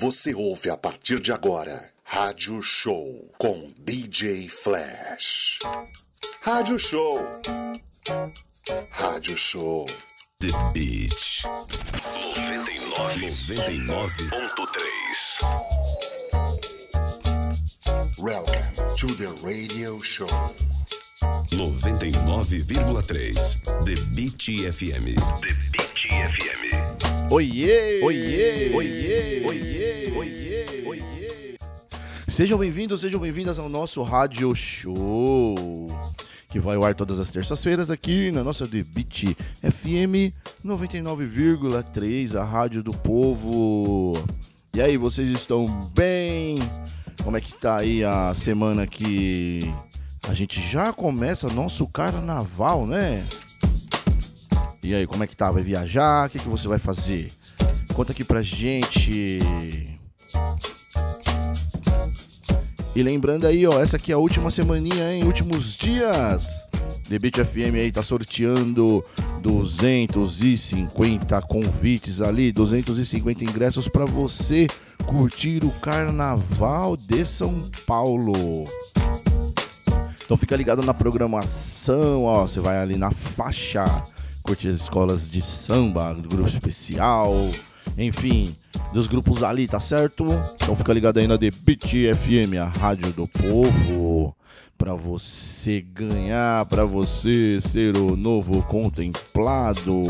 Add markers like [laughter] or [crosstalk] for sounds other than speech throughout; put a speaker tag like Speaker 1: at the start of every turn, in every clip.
Speaker 1: Você ouve a partir de agora Rádio Show com DJ Flash. Rádio Show. Rádio Show.
Speaker 2: The Beat 99.3
Speaker 1: Welcome to the radio show.
Speaker 2: 99,3 The Beat FM. The Beat FM.
Speaker 3: Oiê! Oiê! Oiê! Oiê! Oiê! Oiê! Sejam bem-vindos, sejam bem-vindas ao nosso rádio show, que vai ao ar todas as terças-feiras aqui na nossa Beat FM 99,3, a rádio do povo. E aí, vocês estão bem? Como é que tá aí a semana que a gente já começa nosso carnaval, né? E aí, como é que tá? Vai viajar? O que, que você vai fazer? Conta aqui pra gente. E lembrando aí, ó, essa aqui é a última semaninha, hein? Últimos dias. Beat FM aí tá sorteando 250 convites ali, 250 ingressos para você curtir o Carnaval de São Paulo. Então fica ligado na programação, ó, você vai ali na faixa, curte as escolas de samba, grupo especial, enfim, dos grupos ali, tá certo? Então fica ligado aí na The Beat FM, a rádio do povo, para você ganhar, para você ser o novo contemplado.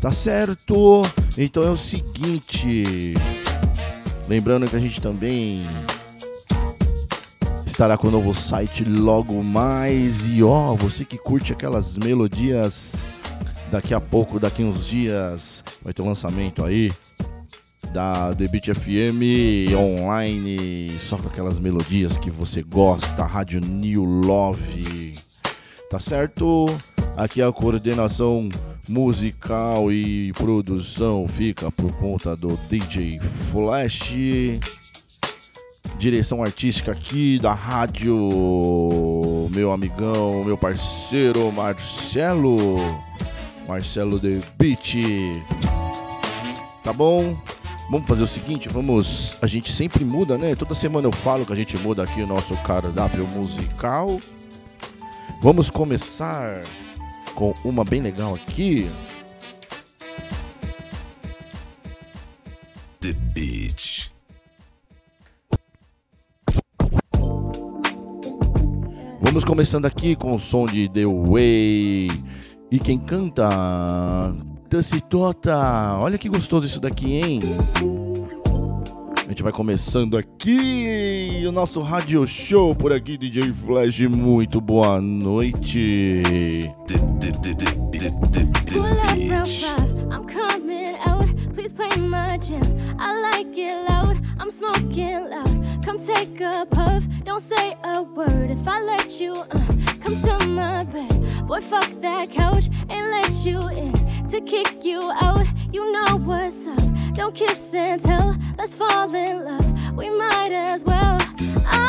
Speaker 3: Tá certo? Então é o seguinte, lembrando que a gente também estará com o novo site logo mais. E ó, você que curte aquelas melodias, daqui a pouco, daqui uns dias, vai ter um lançamento aí da Beat FM online, só com aquelas melodias que você gosta, Rádio New Love. Tá certo? Aqui a coordenação musical e produção fica por conta do DJ Flash direção artística aqui da rádio, meu amigão, meu parceiro Marcelo, Marcelo The Beat. Tá bom? Vamos fazer o seguinte, vamos, a gente sempre muda, né? Toda semana eu falo que a gente muda aqui o nosso cardápio musical. Vamos começar com uma bem legal aqui.
Speaker 2: The Beat.
Speaker 3: Vamos começando aqui com o som de The Way. E quem canta? Tacitota. Olha que gostoso isso daqui, hein? A gente vai começando aqui o nosso radio show por aqui, DJ Flash. Muito boa noite.
Speaker 4: I'm coming out. Please play my jam. I like it loud. I'm smoking loud. Come take a puff. Don't say a word if I let you. Uh, come to my bed. Boy, fuck that couch. Ain't let you in to kick you out. You know what's up. Don't kiss and tell. Let's fall in love. We might as well. I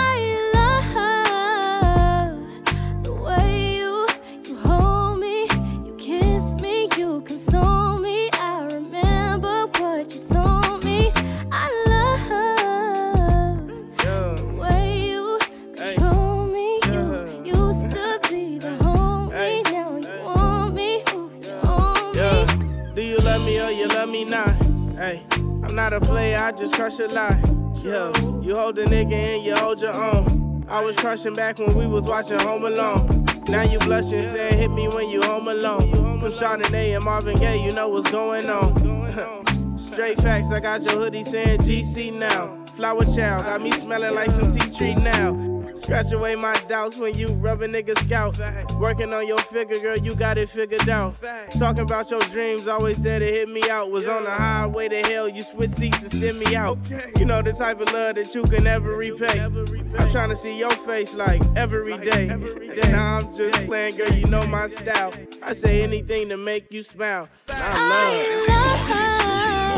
Speaker 5: Yeah, you hold a nigga and you hold your own. I was crushing back when we was watching Home Alone. Now you blushing, saying hit me when you home alone. Some Chardonnay and Marvin Gaye, you know what's going on. [laughs] Straight facts, I got your hoodie saying GC now. Flower child, got me smelling like some tea tree now. Scratch away my doubts when you rub a nigga scalp. Working on your figure, girl, you got it figured out. Talking about your dreams, always there to hit me out. Was on the highway to hell, you switch seats and send me out. You know the type of love that you can never repay. I'm trying to see your face like every day. And now I'm just playing, girl, you know my style. I say anything to make you smile. I love.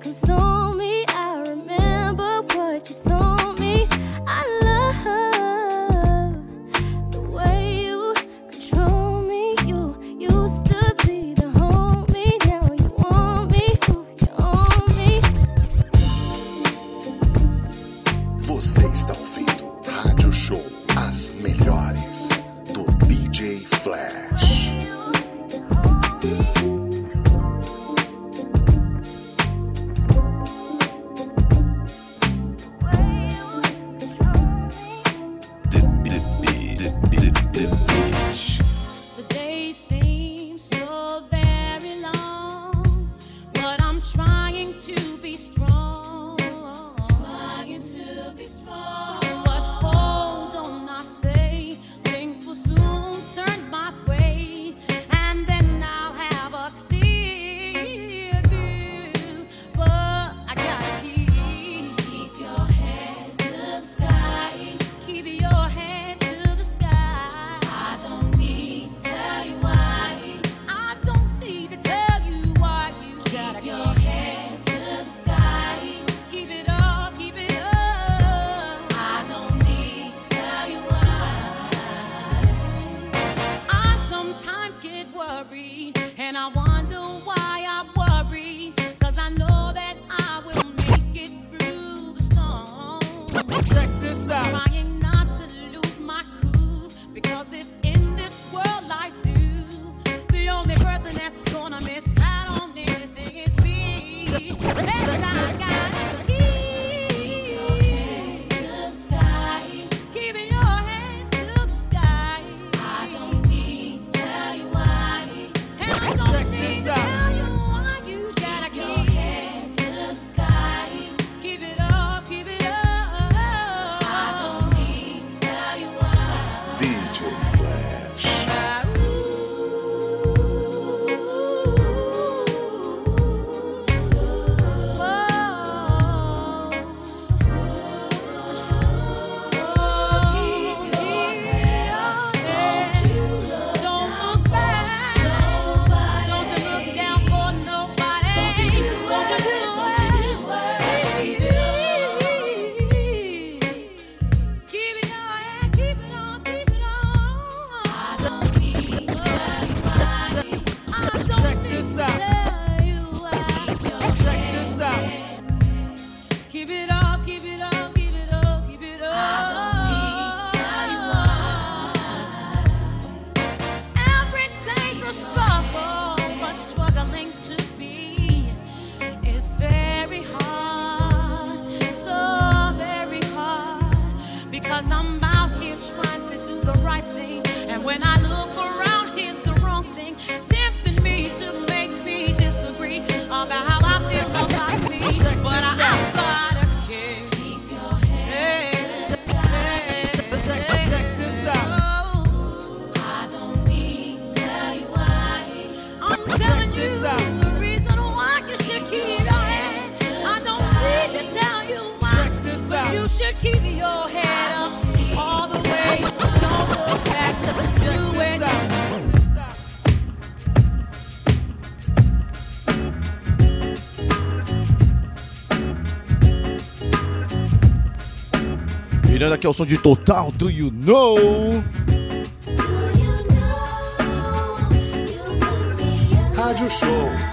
Speaker 6: focus on me. to be
Speaker 7: strong. aqui é o som de Total Do You Know?
Speaker 4: Rádio Show.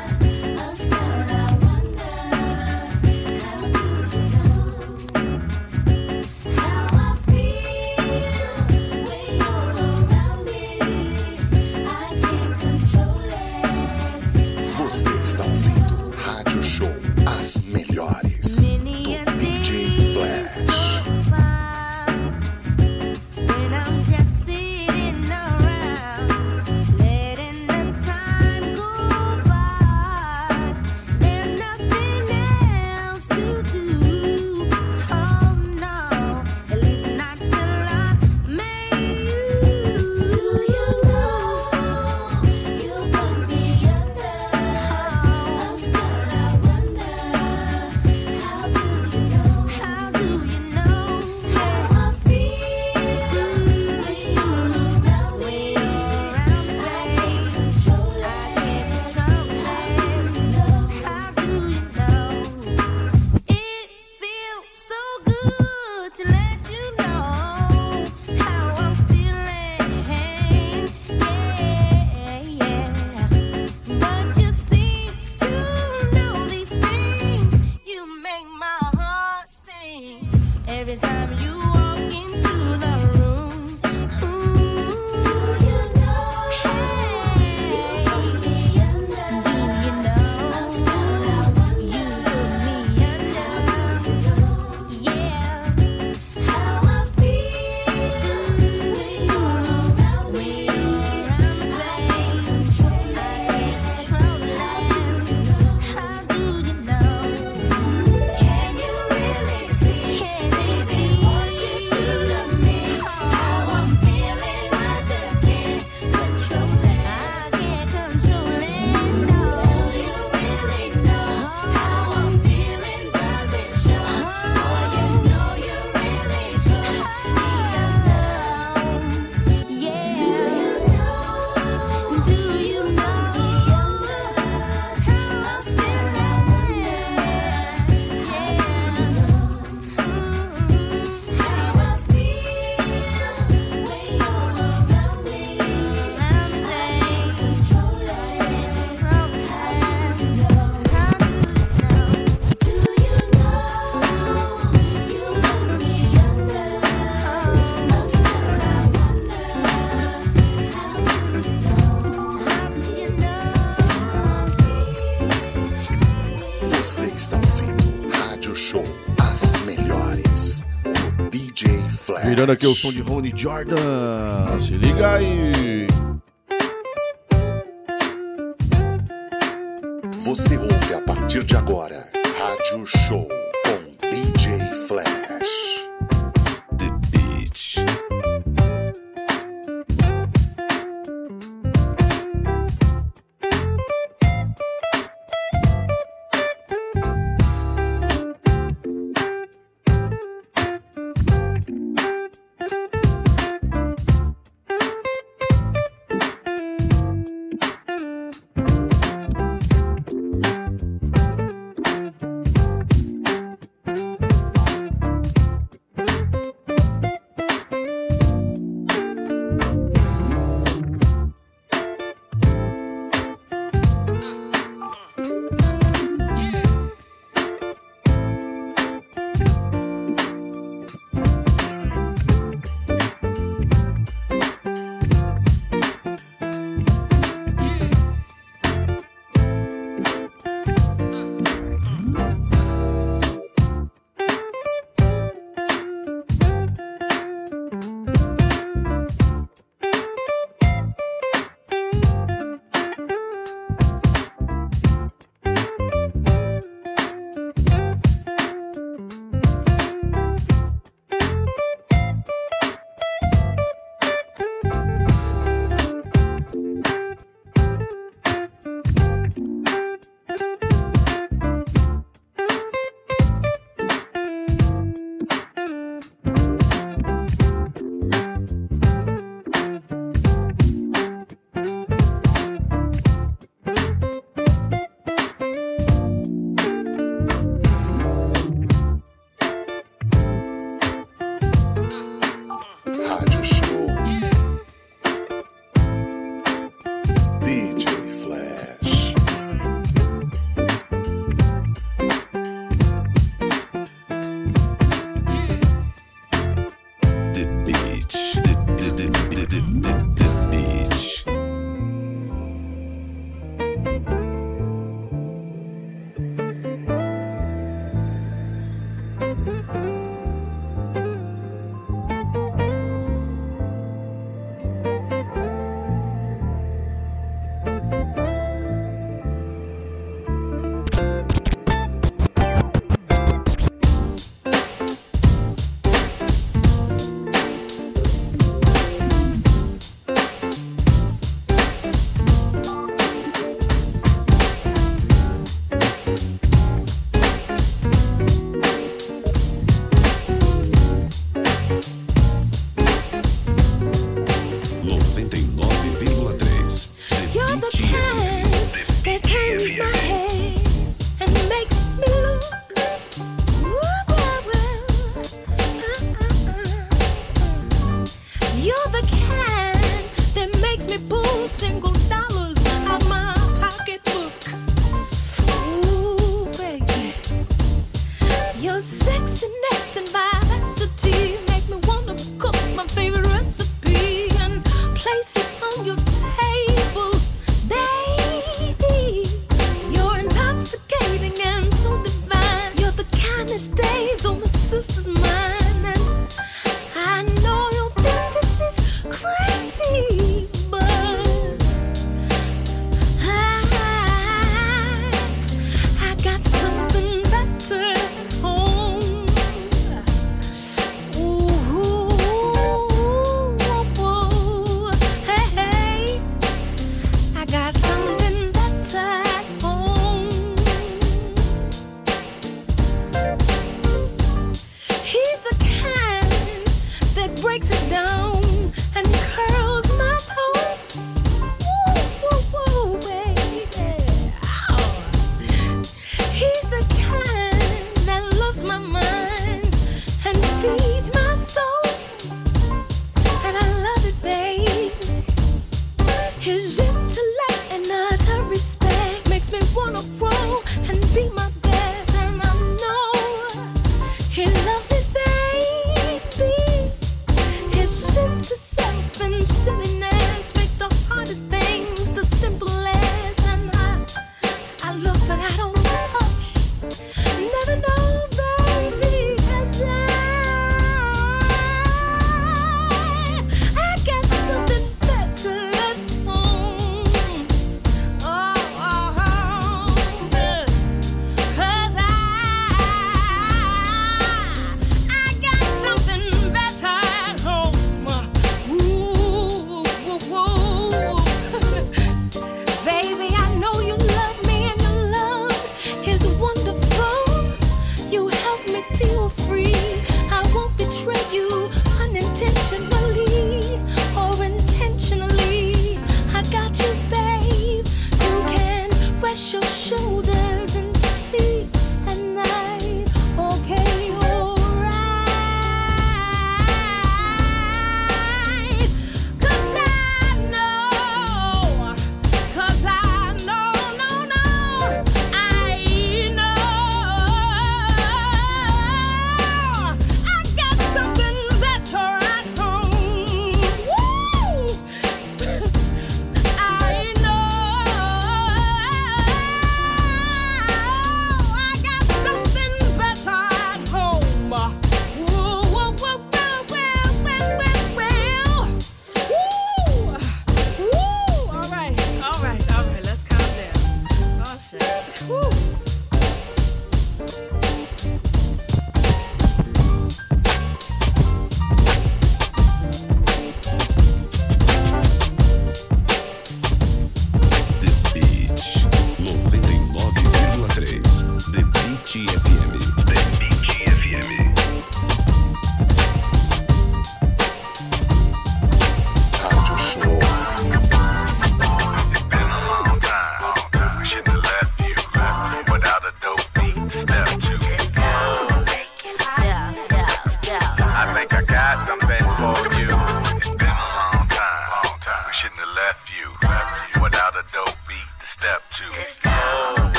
Speaker 3: Virando aqui o som de Rony Jordan. Se liga aí.
Speaker 1: Você ouve a partir de agora Rádio Show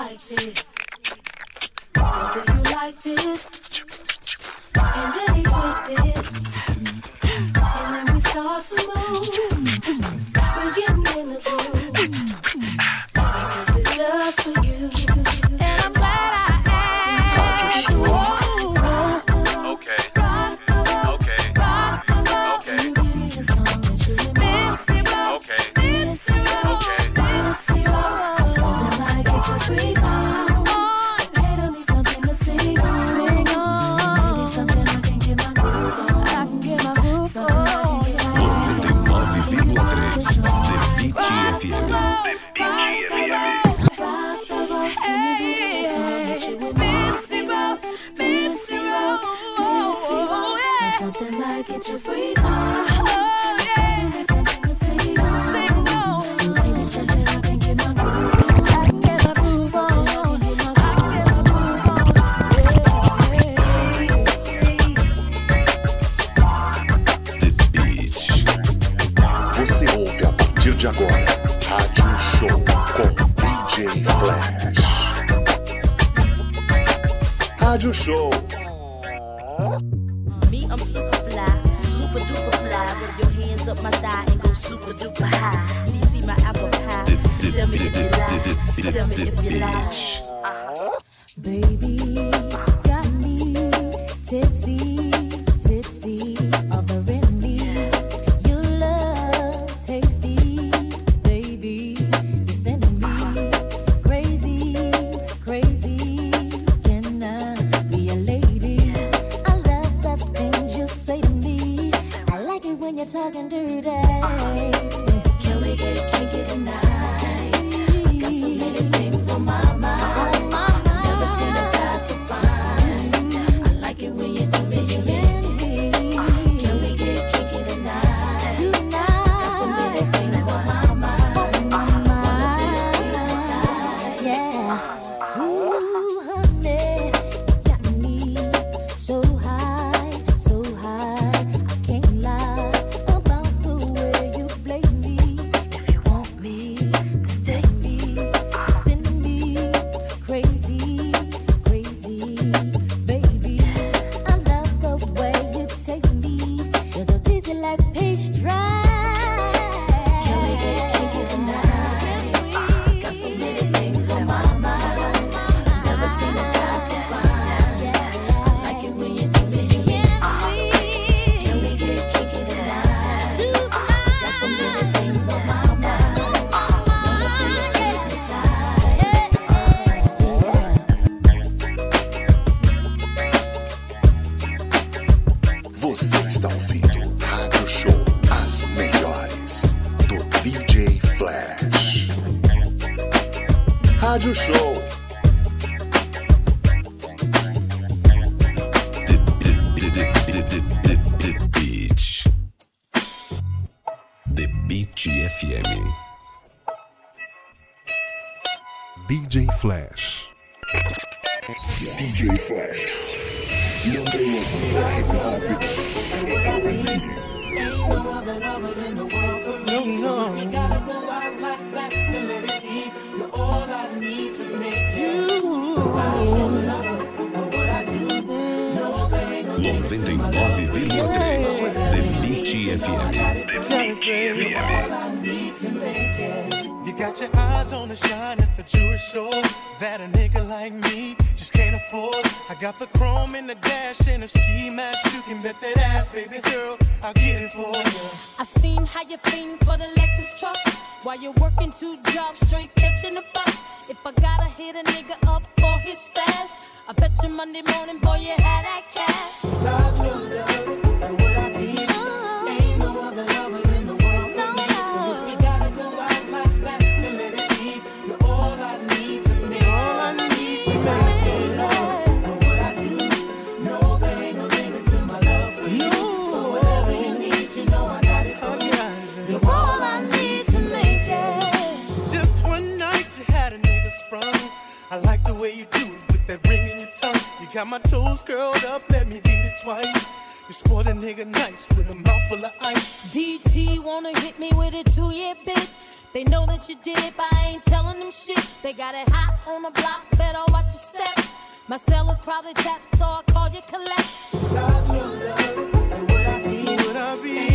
Speaker 4: like this? How do you like this? talking dirty. Can we get? Can
Speaker 1: Flash.
Speaker 8: DJ Flash.
Speaker 9: Number one for hip hop and R&B.
Speaker 10: Ain't no other lover in the world for me. So if you gotta go out like that, then let it be. You're all I need to make it. Without your love, what would I do? No, there ain't no limit to my love for you.
Speaker 2: 99,3 The Beat FM.
Speaker 10: I need to make it.
Speaker 11: You got your eyes on the shine at the jewelry store that a nigga like me just can't afford. I got the chrome in the dash and a ski mask. You can bet that ass, baby girl. I'll get it for you.
Speaker 7: I seen how you fiend for the Lexus truck while you're working two jobs straight catching the bus. If I gotta hit a nigga up for his stash, I bet you Monday morning, boy, you had that cash.
Speaker 10: Without your love, where would I
Speaker 11: way you do it with that ring in your tongue. You got my toes curled up, let me hit it twice. You spoiled a nigga nice with a mouthful of ice.
Speaker 7: DT wanna hit me with a two year bid. They know that you did it, but I ain't telling them shit. They got it hot on the block, better watch your step. My cell is probably tapped, so I call you collect.
Speaker 10: Without your love, where would I be?
Speaker 11: Would I be?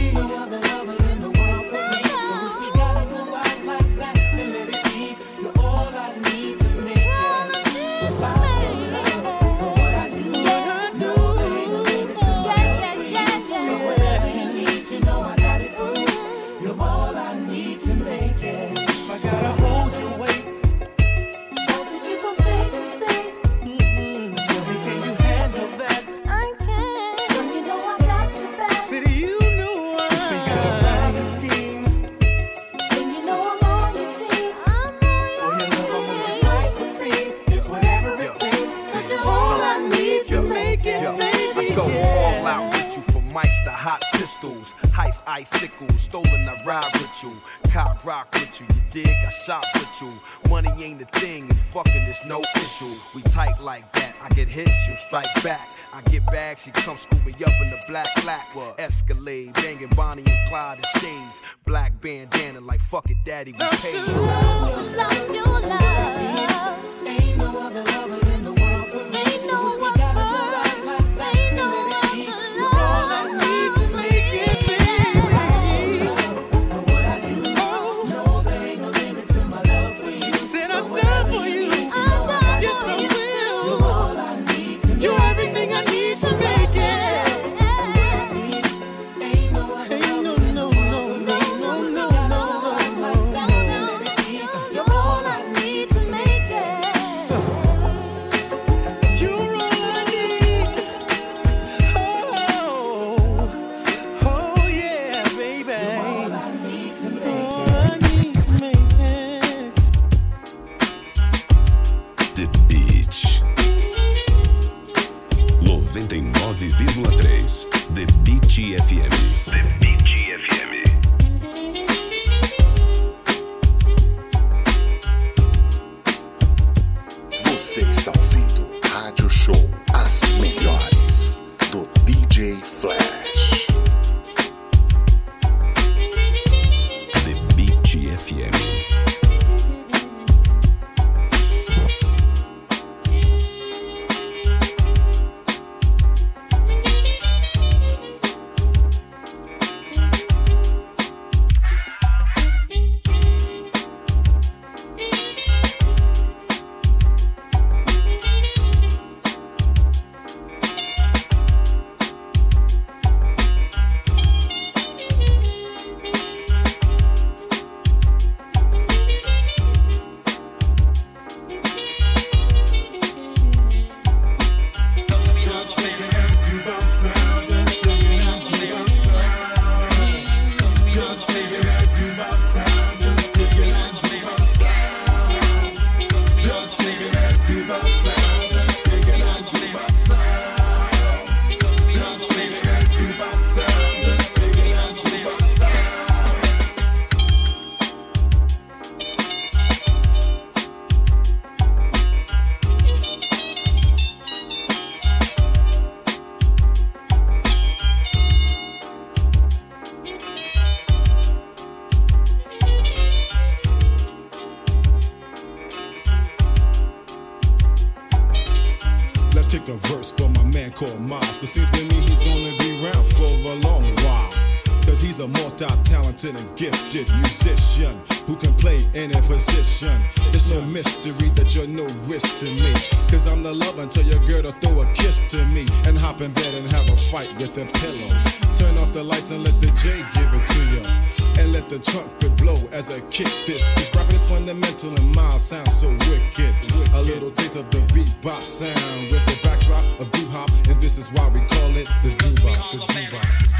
Speaker 10: You,
Speaker 12: cop rock with you, you dig? I shop with you. Money ain't a thing, and fucking is no issue. We tight like that. I get hits, you strike back. I get bags, she come scoop me up in the black black. Escalade, banging Bonnie and Clyde and shades. Black bandana like fuck it, daddy, we paid you.
Speaker 7: Without your love.
Speaker 10: Ain't no other lover in the
Speaker 13: with the backdrop of doo-hop, and this is why we call it the doo-bop, the
Speaker 9: doo-bop.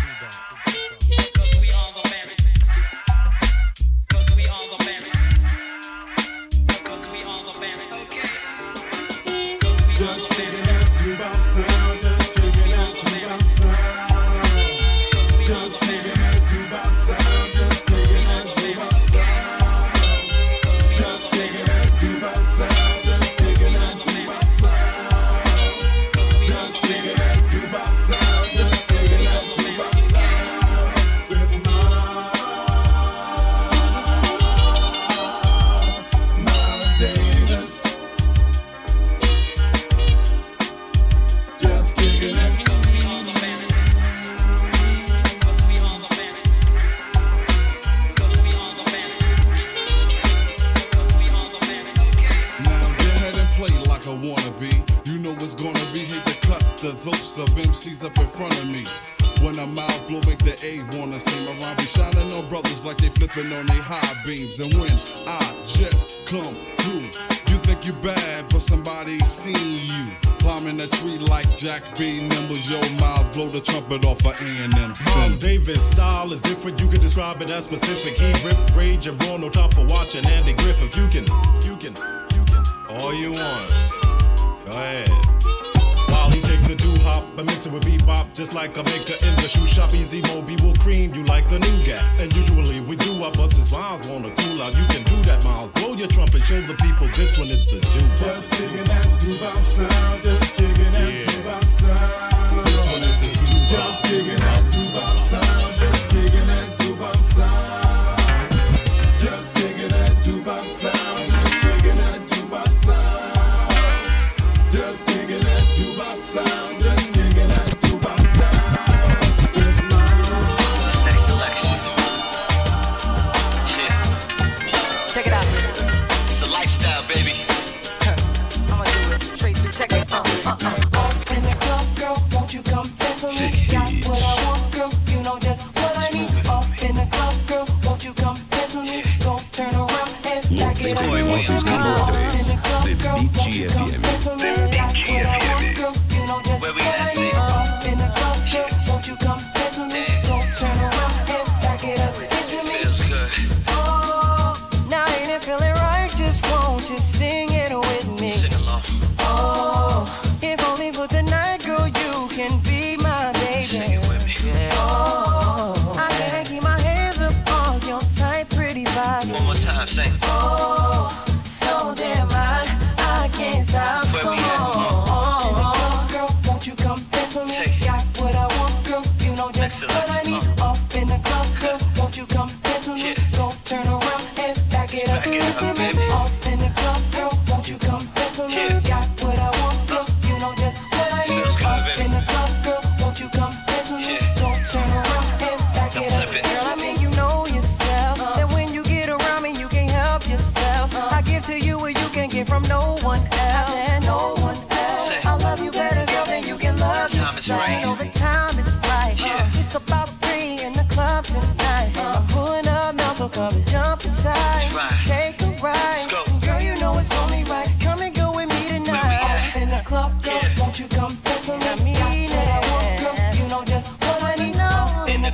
Speaker 9: specific. He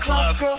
Speaker 14: club.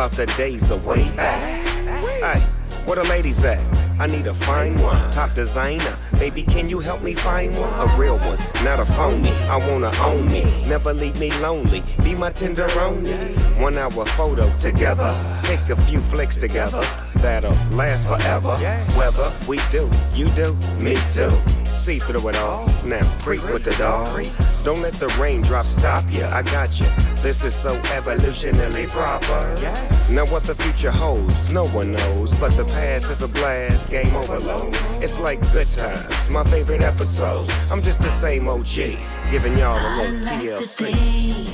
Speaker 14: about the
Speaker 15: days away. back. Hey, where the ladies at? I need a fine one, top designer. Baby, can you help me find one? A real one, not a phony. I wanna own me, never leave me lonely. Be my tenderoni. One hour photo together, take a few flicks together. That'll last forever. Whether we do, you do, me too. See through it all. Now creep with the dog. Don't let the raindrops stop you. I got you. This is so evolutionally proper. Yeah. Now what the future holds, no one knows. But the past is a blast, game overload. It's like good times, my favorite episodes. I'm just the same OG, giving y'all a little
Speaker 16: like
Speaker 15: TLC.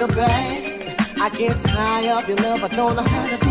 Speaker 16: a bag. I
Speaker 11: guess
Speaker 14: high up your love, I don't know how to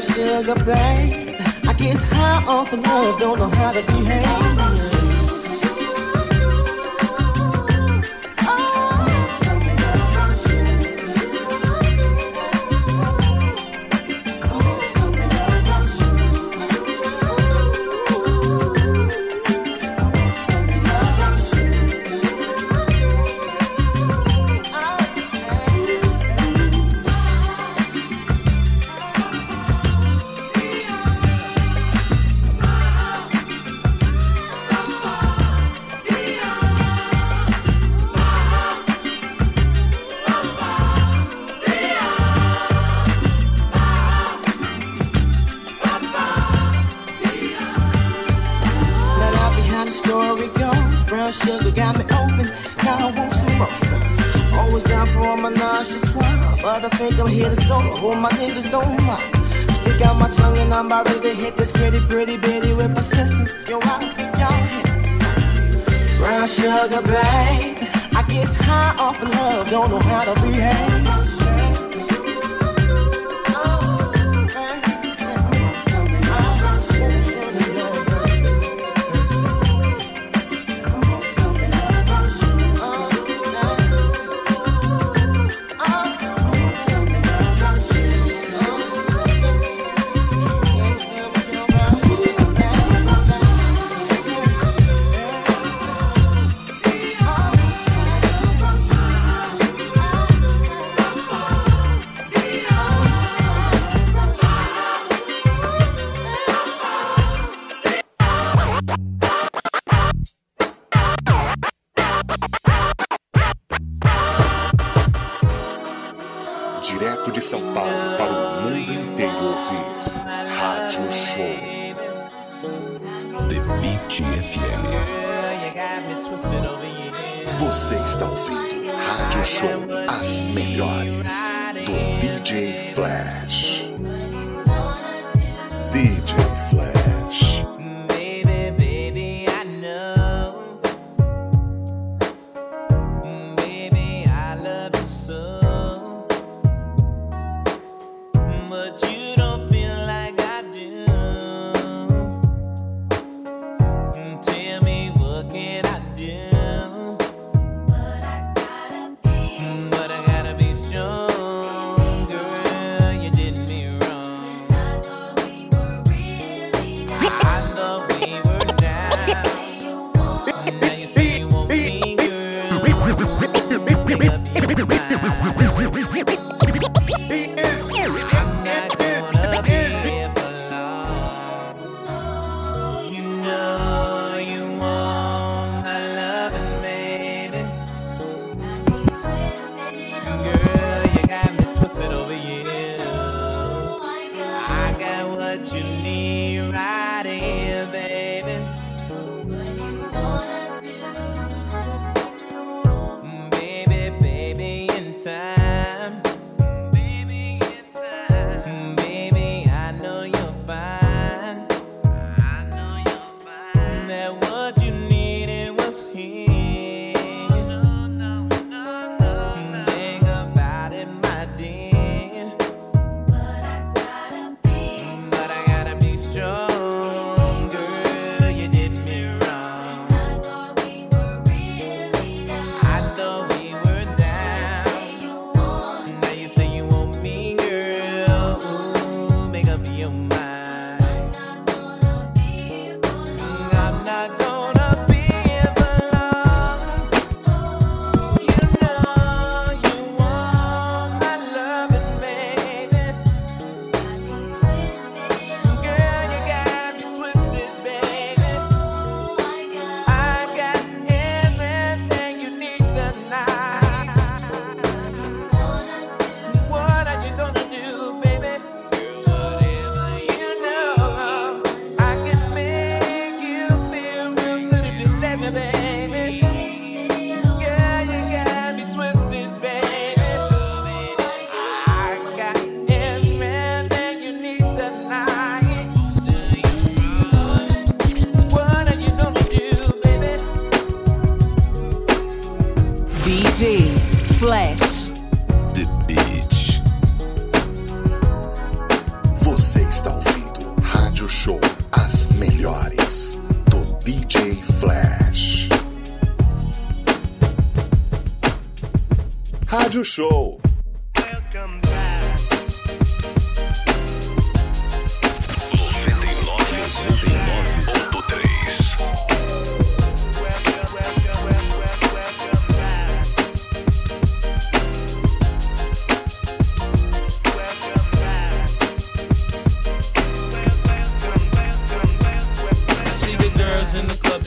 Speaker 14: sugar, babe. I guess high off of love, don't know how to behave. This gets pretty, pretty bitty with persistence. Yo, I get y'all Brown sugar, babe. I get high off of love, don't know how to behave.
Speaker 1: direto de São Paulo para o mundo inteiro ouvir. Rádio Show.
Speaker 2: The Beat FM.
Speaker 1: Você está ouvindo Rádio Show As Melhores do DJ Flash.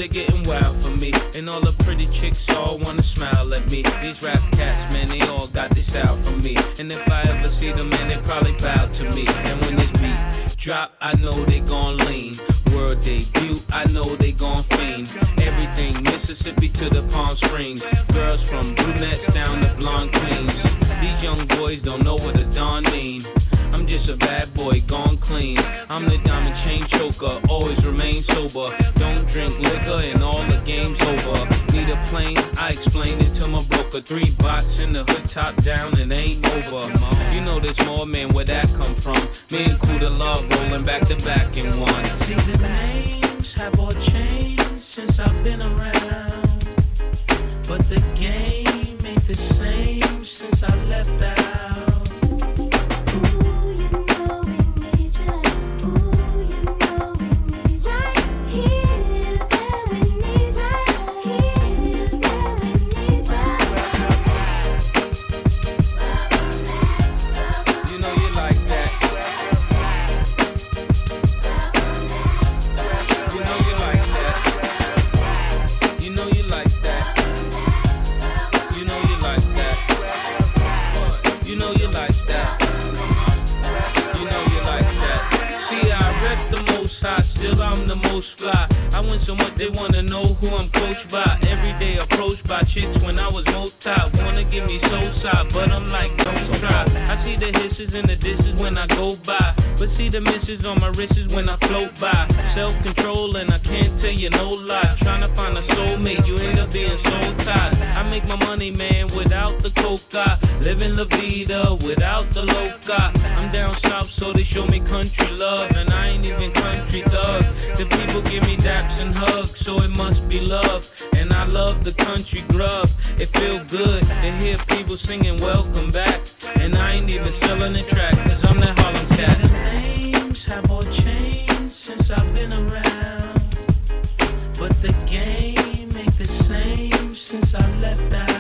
Speaker 17: They're getting wild for me. And all the pretty chicks all wanna smile at me. These rap cats, man, they all got this out for me. And if I ever see them, man, they probably bow to me. And when this beat drop, I know they gon' lean. World debut, I know they gon' fiend. Everything Mississippi to the Palm Springs. Girls from brunettes down to blonde queens. These young boys don't know what a Don mean. I'm just a bad boy, gone clean. I'm the diamond chain choker, always remain sober. Don't drink liquor and all the game's over. Need a plane, I explained it to my broker. Three box in the hood, top down, and ain't over. You know there's more, man, where that come from? Me and Kuda Love rolling back to back in one. See the names have all changed since I've been around. But the game ain't the same since I left out. approached by, everyday approached by chicks when I was multi. One give me soul side, but I'm like, don't try. I see the hisses and the disses when I go by. But see the misses on my wrists when I float by. Self control and I can't tell you no lie. Trying to find a soulmate, you end up being soul tied. I make my money, man, without the coca. Living la vida without the loca. I'm down south, so they show me country love. And I ain't even country thug. The people give me daps and hugs, so it must be love. And I love the country grub. It feel good to hear people singing welcome back. And I ain't even selling the track, cause I'm that Harlem cat. The names have all changed since I've been around. But the game ain't the same since I left out.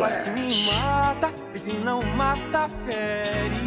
Speaker 1: Flash.
Speaker 11: Me mata, se não mata, fere.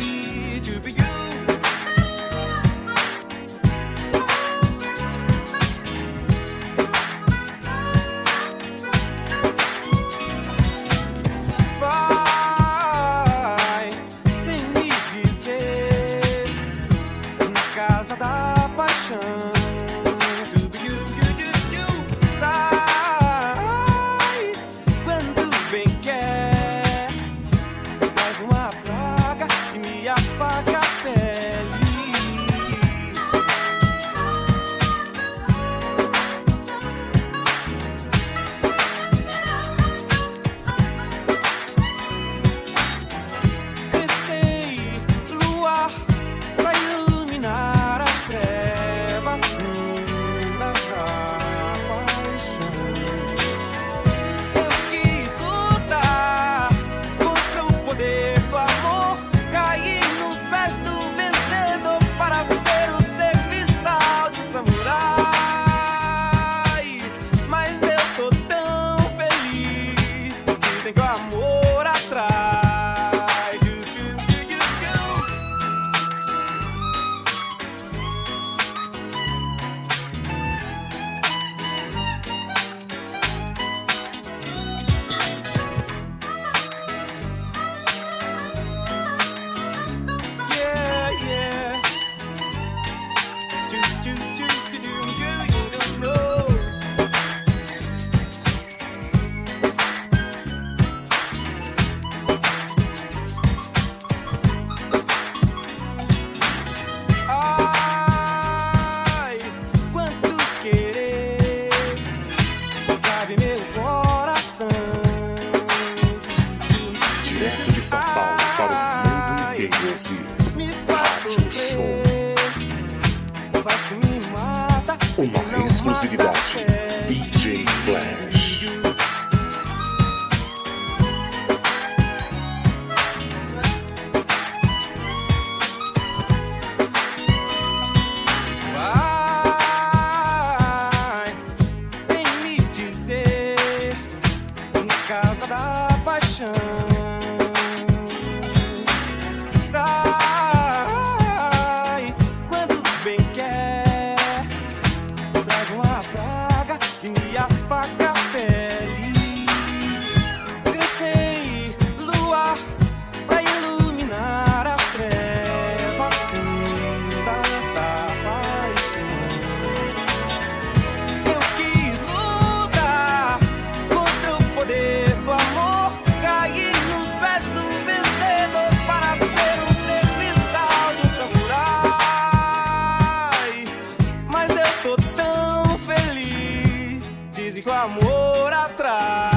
Speaker 11: e com amor atrás.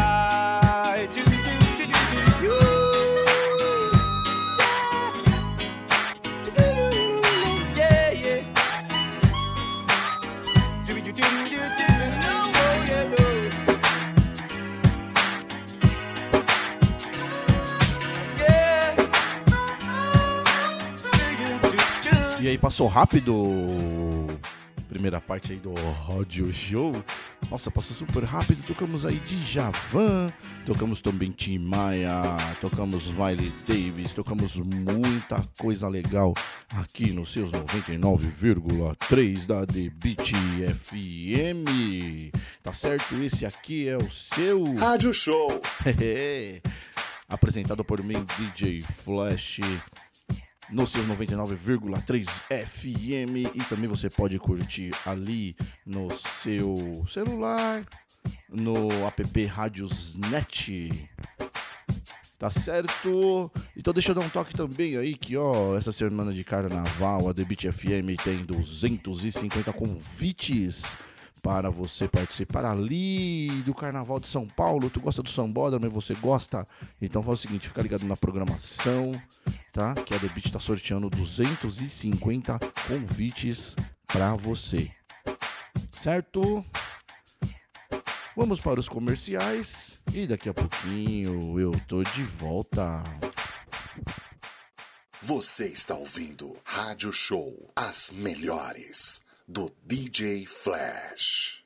Speaker 11: Yeah, yeah.
Speaker 3: E aí, passou rápido primeira parte aí do Rádio Show. Nossa, passou super rápido. Tocamos aí Djavan, tocamos também Tim Maia, tocamos Miley Davis, tocamos muita coisa legal aqui nos seus 99,3 da The Beat FM. Tá certo? Esse aqui é o seu
Speaker 1: Rádio Show. [laughs]
Speaker 3: Apresentado por mim, DJ Flash nos seus 99,3 FM e também você pode curtir ali no seu celular, no app Radiosnet. Tá certo? Então deixa eu dar um toque também aí que ó, essa semana de carnaval a Beat FM tem 250 convites para você participar ali do Carnaval de São Paulo. Tu gosta do sambódromo e você gosta? Então faz o seguinte, fica ligado na programação, tá? Que a The Beat tá sorteando 250 convites para você. Certo? Vamos para os comerciais e daqui a pouquinho eu tô de volta.
Speaker 1: Você está ouvindo Rádio Show, as melhores do DJ Flash.